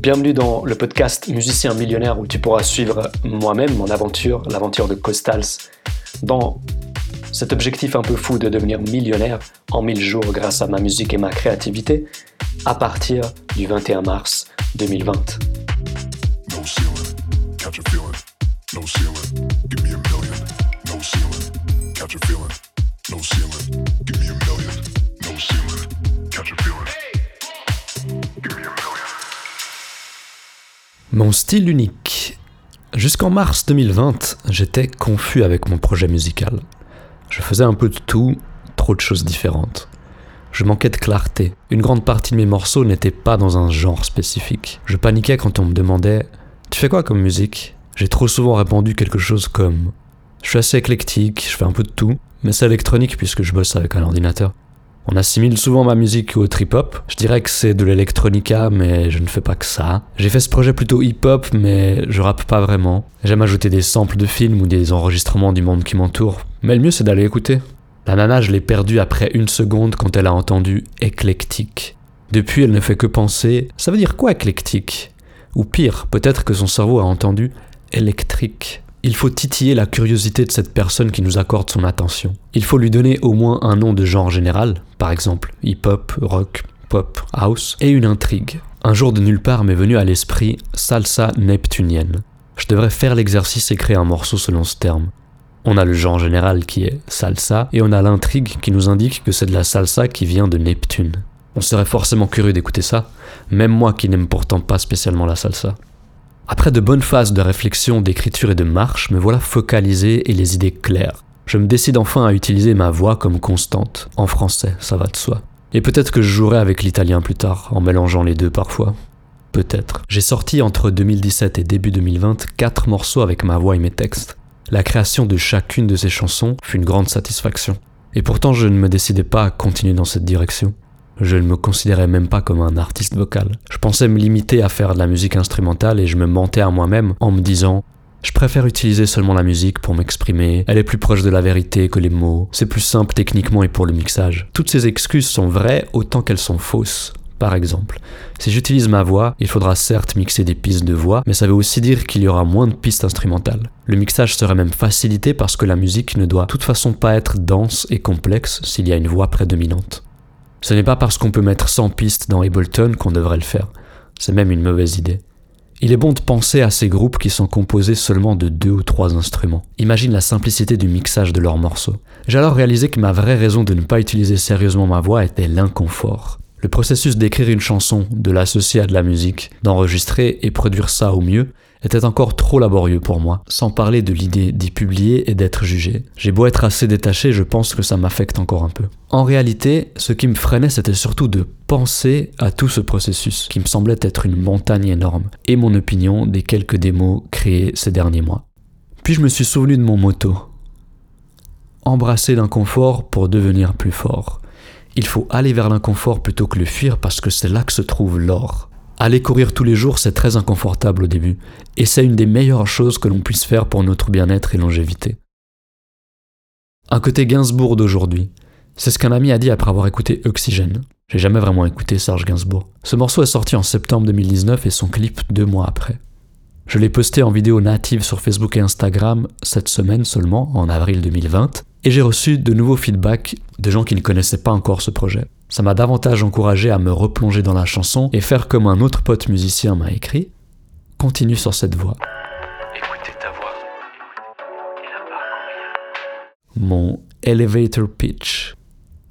Bienvenue dans le podcast Musicien millionnaire où tu pourras suivre moi-même mon aventure, l'aventure de Costals, dans cet objectif un peu fou de devenir millionnaire en 1000 jours grâce à ma musique et ma créativité à partir du 21 mars 2020. Mon style unique. Jusqu'en mars 2020, j'étais confus avec mon projet musical. Je faisais un peu de tout, trop de choses différentes. Je manquais de clarté. Une grande partie de mes morceaux n'étaient pas dans un genre spécifique. Je paniquais quand on me demandait Tu fais quoi comme musique? J'ai trop souvent répondu quelque chose comme Je suis assez éclectique, je fais un peu de tout, mais c'est électronique puisque je bosse avec un ordinateur. On assimile souvent ma musique au trip-hop. Je dirais que c'est de l'électronica, mais je ne fais pas que ça. J'ai fait ce projet plutôt hip-hop, mais je rappe pas vraiment. J'aime ajouter des samples de films ou des enregistrements du monde qui m'entoure. Mais le mieux, c'est d'aller écouter. La nana, je l'ai perdue après une seconde quand elle a entendu éclectique. Depuis, elle ne fait que penser Ça veut dire quoi éclectique? Ou pire, peut-être que son cerveau a entendu électrique. Il faut titiller la curiosité de cette personne qui nous accorde son attention. Il faut lui donner au moins un nom de genre général, par exemple hip-hop, rock, pop, house, et une intrigue. Un jour de nulle part m'est venu à l'esprit salsa neptunienne. Je devrais faire l'exercice et créer un morceau selon ce terme. On a le genre général qui est salsa, et on a l'intrigue qui nous indique que c'est de la salsa qui vient de Neptune. On serait forcément curieux d'écouter ça, même moi qui n'aime pourtant pas spécialement la salsa. Après de bonnes phases de réflexion, d'écriture et de marche, me voilà focalisé et les idées claires. Je me décide enfin à utiliser ma voix comme constante, en français, ça va de soi. Et peut-être que je jouerai avec l'italien plus tard, en mélangeant les deux parfois. Peut-être. J'ai sorti entre 2017 et début 2020 quatre morceaux avec ma voix et mes textes. La création de chacune de ces chansons fut une grande satisfaction. Et pourtant je ne me décidais pas à continuer dans cette direction. Je ne me considérais même pas comme un artiste vocal. Je pensais me limiter à faire de la musique instrumentale et je me mentais à moi-même en me disant je préfère utiliser seulement la musique pour m'exprimer, elle est plus proche de la vérité que les mots, c'est plus simple techniquement et pour le mixage. Toutes ces excuses sont vraies autant qu'elles sont fausses. Par exemple, si j'utilise ma voix, il faudra certes mixer des pistes de voix, mais ça veut aussi dire qu'il y aura moins de pistes instrumentales. Le mixage serait même facilité parce que la musique ne doit de toute façon pas être dense et complexe s'il y a une voix prédominante. Ce n'est pas parce qu'on peut mettre 100 pistes dans Ableton qu'on devrait le faire. C'est même une mauvaise idée. Il est bon de penser à ces groupes qui sont composés seulement de deux ou trois instruments. Imagine la simplicité du mixage de leurs morceaux. J'ai alors réalisé que ma vraie raison de ne pas utiliser sérieusement ma voix était l'inconfort. Le processus d'écrire une chanson, de l'associer à de la musique, d'enregistrer et produire ça au mieux, était encore trop laborieux pour moi, sans parler de l'idée d'y publier et d'être jugé. J'ai beau être assez détaché, je pense que ça m'affecte encore un peu. En réalité, ce qui me freinait, c'était surtout de penser à tout ce processus, qui me semblait être une montagne énorme, et mon opinion des quelques démos créées ces derniers mois. Puis je me suis souvenu de mon motto. Embrasser l'inconfort pour devenir plus fort. Il faut aller vers l'inconfort plutôt que le fuir parce que c'est là que se trouve l'or. Aller courir tous les jours, c'est très inconfortable au début, et c'est une des meilleures choses que l'on puisse faire pour notre bien-être et longévité. Un côté Gainsbourg d'aujourd'hui. C'est ce qu'un ami a dit après avoir écouté Oxygène. J'ai jamais vraiment écouté Serge Gainsbourg. Ce morceau est sorti en septembre 2019 et son clip deux mois après. Je l'ai posté en vidéo native sur Facebook et Instagram cette semaine seulement, en avril 2020, et j'ai reçu de nouveaux feedbacks de gens qui ne connaissaient pas encore ce projet. Ça m'a davantage encouragé à me replonger dans la chanson et faire comme un autre pote musicien m'a écrit Continue sur cette voie. Écoutez ta voix. Mon elevator pitch.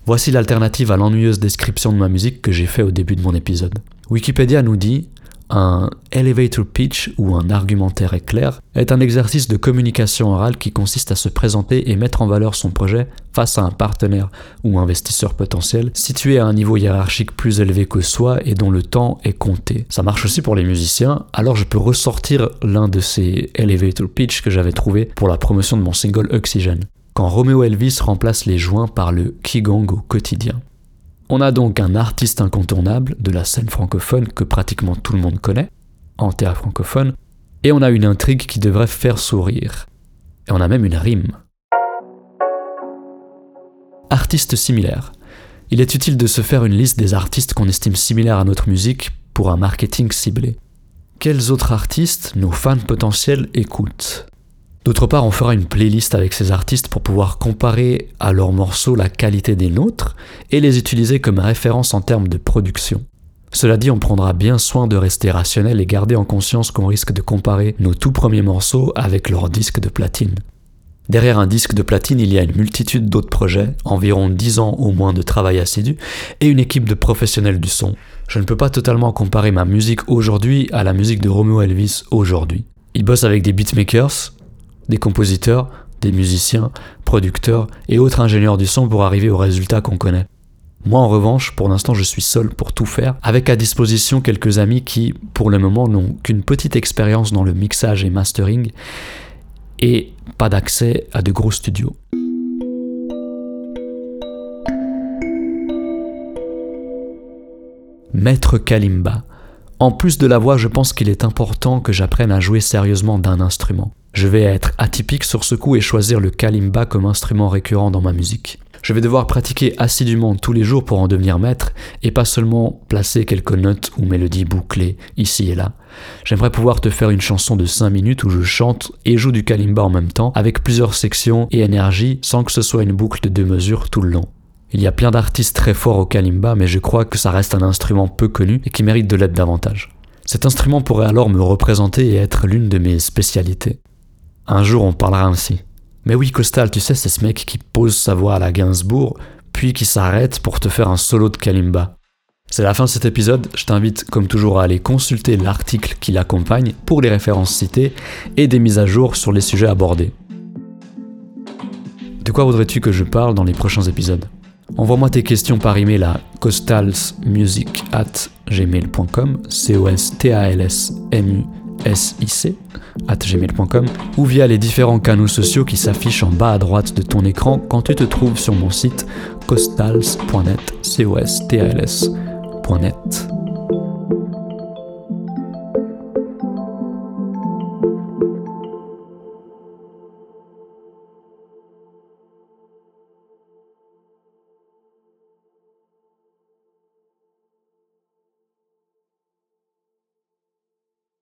Voici l'alternative à l'ennuyeuse description de ma musique que j'ai fait au début de mon épisode. Wikipédia nous dit un elevator pitch ou un argumentaire éclair est un exercice de communication orale qui consiste à se présenter et mettre en valeur son projet face à un partenaire ou investisseur potentiel situé à un niveau hiérarchique plus élevé que soi et dont le temps est compté. Ça marche aussi pour les musiciens, alors je peux ressortir l'un de ces elevator pitch que j'avais trouvé pour la promotion de mon single Oxygen, quand Romeo Elvis remplace les joints par le Qigong au quotidien. On a donc un artiste incontournable de la scène francophone que pratiquement tout le monde connaît, en théâtre francophone, et on a une intrigue qui devrait faire sourire. Et on a même une rime. Artistes similaires. Il est utile de se faire une liste des artistes qu'on estime similaires à notre musique pour un marketing ciblé. quels autres artistes nos fans potentiels écoutent? D'autre part, on fera une playlist avec ces artistes pour pouvoir comparer à leurs morceaux la qualité des nôtres et les utiliser comme référence en termes de production. Cela dit, on prendra bien soin de rester rationnel et garder en conscience qu'on risque de comparer nos tout premiers morceaux avec leurs disques de platine. Derrière un disque de platine, il y a une multitude d'autres projets, environ 10 ans au moins de travail assidu, et une équipe de professionnels du son. Je ne peux pas totalement comparer ma musique aujourd'hui à la musique de Romeo Elvis aujourd'hui. Il bosse avec des beatmakers, des compositeurs, des musiciens, producteurs et autres ingénieurs du son pour arriver au résultat qu'on connaît. Moi en revanche, pour l'instant je suis seul pour tout faire, avec à disposition quelques amis qui, pour le moment, n'ont qu'une petite expérience dans le mixage et mastering et pas d'accès à de gros studios. Maître Kalimba. En plus de la voix, je pense qu'il est important que j'apprenne à jouer sérieusement d'un instrument. Je vais être atypique sur ce coup et choisir le kalimba comme instrument récurrent dans ma musique. Je vais devoir pratiquer assidûment tous les jours pour en devenir maître et pas seulement placer quelques notes ou mélodies bouclées ici et là. J'aimerais pouvoir te faire une chanson de 5 minutes où je chante et joue du kalimba en même temps avec plusieurs sections et énergies sans que ce soit une boucle de deux mesures tout le long. Il y a plein d'artistes très forts au kalimba mais je crois que ça reste un instrument peu connu et qui mérite de l'être davantage. Cet instrument pourrait alors me représenter et être l'une de mes spécialités. Un jour on parlera ainsi. Mais oui, Costal, tu sais, c'est ce mec qui pose sa voix à la Gainsbourg, puis qui s'arrête pour te faire un solo de Kalimba. C'est la fin de cet épisode, je t'invite comme toujours à aller consulter l'article qui l'accompagne pour les références citées et des mises à jour sur les sujets abordés. De quoi voudrais-tu que je parle dans les prochains épisodes? Envoie-moi tes questions par email à costalsmusic at C O S T L S M U S I C ou via les différents canaux sociaux qui s'affichent en bas à droite de ton écran quand tu te trouves sur mon site costals.net, costals.net